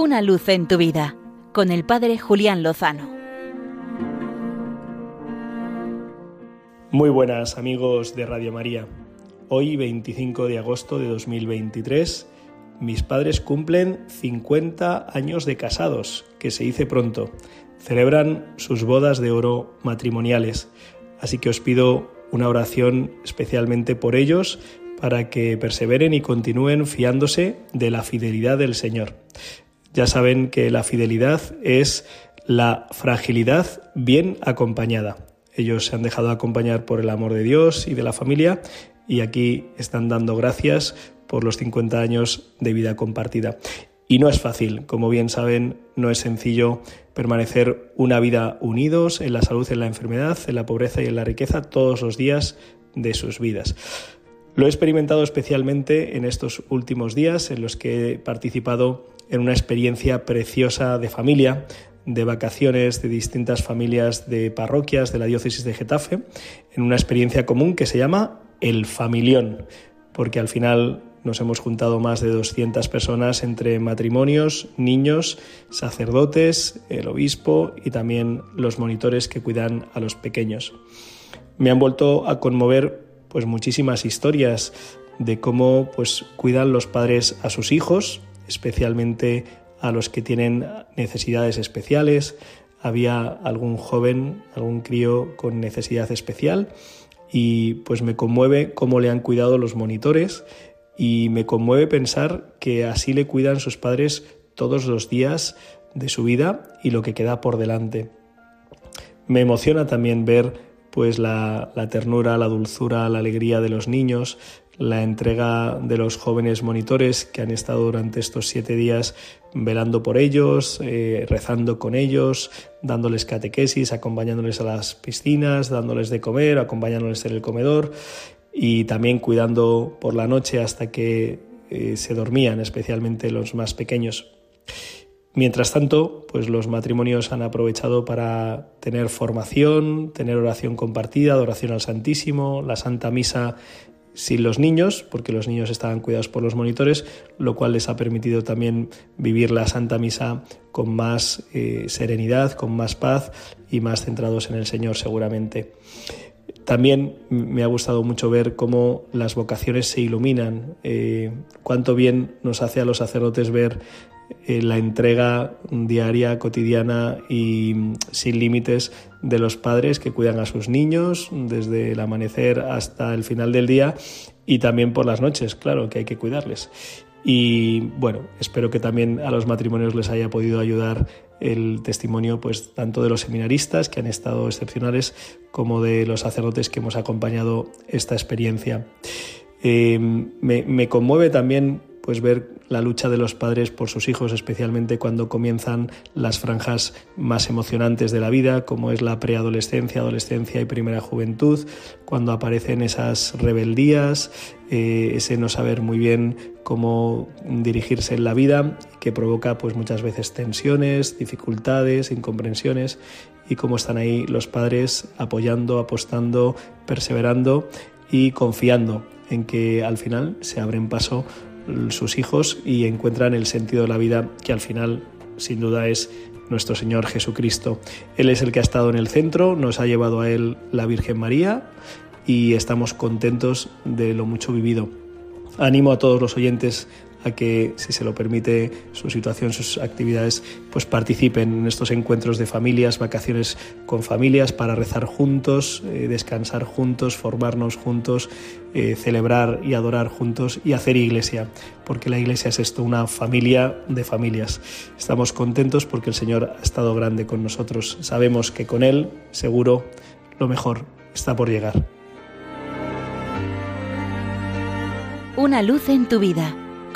Una luz en tu vida con el Padre Julián Lozano. Muy buenas amigos de Radio María. Hoy 25 de agosto de 2023 mis padres cumplen 50 años de casados, que se dice pronto. Celebran sus bodas de oro matrimoniales. Así que os pido una oración especialmente por ellos para que perseveren y continúen fiándose de la fidelidad del Señor. Ya saben que la fidelidad es la fragilidad bien acompañada. Ellos se han dejado acompañar por el amor de Dios y de la familia y aquí están dando gracias por los 50 años de vida compartida. Y no es fácil, como bien saben, no es sencillo permanecer una vida unidos en la salud, en la enfermedad, en la pobreza y en la riqueza todos los días de sus vidas. Lo he experimentado especialmente en estos últimos días en los que he participado en una experiencia preciosa de familia, de vacaciones de distintas familias de parroquias de la diócesis de Getafe, en una experiencia común que se llama el familión, porque al final nos hemos juntado más de 200 personas entre matrimonios, niños, sacerdotes, el obispo y también los monitores que cuidan a los pequeños. Me han vuelto a conmover pues muchísimas historias de cómo pues cuidan los padres a sus hijos, especialmente a los que tienen necesidades especiales. Había algún joven, algún crío con necesidad especial y pues me conmueve cómo le han cuidado los monitores y me conmueve pensar que así le cuidan sus padres todos los días de su vida y lo que queda por delante. Me emociona también ver pues la, ternura, la dulzura, la alegría de los niños, la entrega de los jóvenes monitores que han estado durante estos siete días velando por ellos, eh, rezando con ellos, dándoles catequesis, acompañándoles a las piscinas, dándoles de comer, acompañándoles en el comedor y también cuidando por la noche hasta que eh, se dormían, especialmente los más pequeños. Mientras tanto, pues los matrimonios han aprovechado para tener formación, tener oración compartida, adoración al Santísimo, la Santa Misa sin los niños, porque los niños estaban cuidados por los monitores, lo cual les ha permitido también vivir la Santa Misa con más eh, serenidad, con más paz y más centrados en el Señor seguramente. También me ha gustado mucho ver cómo las vocaciones se iluminan, eh, cuánto bien nos hace a los sacerdotes ver eh, la entrega diaria, cotidiana y sin límites de los padres que cuidan a sus niños desde el amanecer hasta el final del día y también por las noches, claro, que hay que cuidarles. Y bueno, espero que también a los matrimonios les haya podido ayudar el testimonio pues tanto de los seminaristas que han estado excepcionales como de los sacerdotes que hemos acompañado esta experiencia. Eh, me, me, conmueve también pues ver la lucha de los padres por sus hijos, especialmente cuando comienzan las franjas más emocionantes de la vida, como es la preadolescencia, adolescencia y primera juventud, cuando aparecen esas rebeldías, eh, ese no saber muy bien cómo dirigirse en la vida, que provoca pues muchas veces tensiones, dificultades, incomprensiones y cómo están ahí los padres apoyando, apostando, perseverando y confiando en que al final se abren paso sus hijos y encuentran el sentido de la vida que al final sin duda es nuestro Señor Jesucristo. Él es el que ha estado en el centro, nos ha llevado a Él la Virgen María y estamos contentos de lo mucho vivido. Animo a todos los oyentes a que, si se lo permite su situación, sus actividades, pues participen en estos encuentros de familias, vacaciones con familias, para rezar juntos, eh, descansar juntos, formarnos juntos, eh, celebrar y adorar juntos y hacer iglesia, porque la iglesia es esto, una familia de familias. Estamos contentos porque el Señor ha estado grande con nosotros. Sabemos que con Él, seguro, lo mejor está por llegar. Una luz en tu vida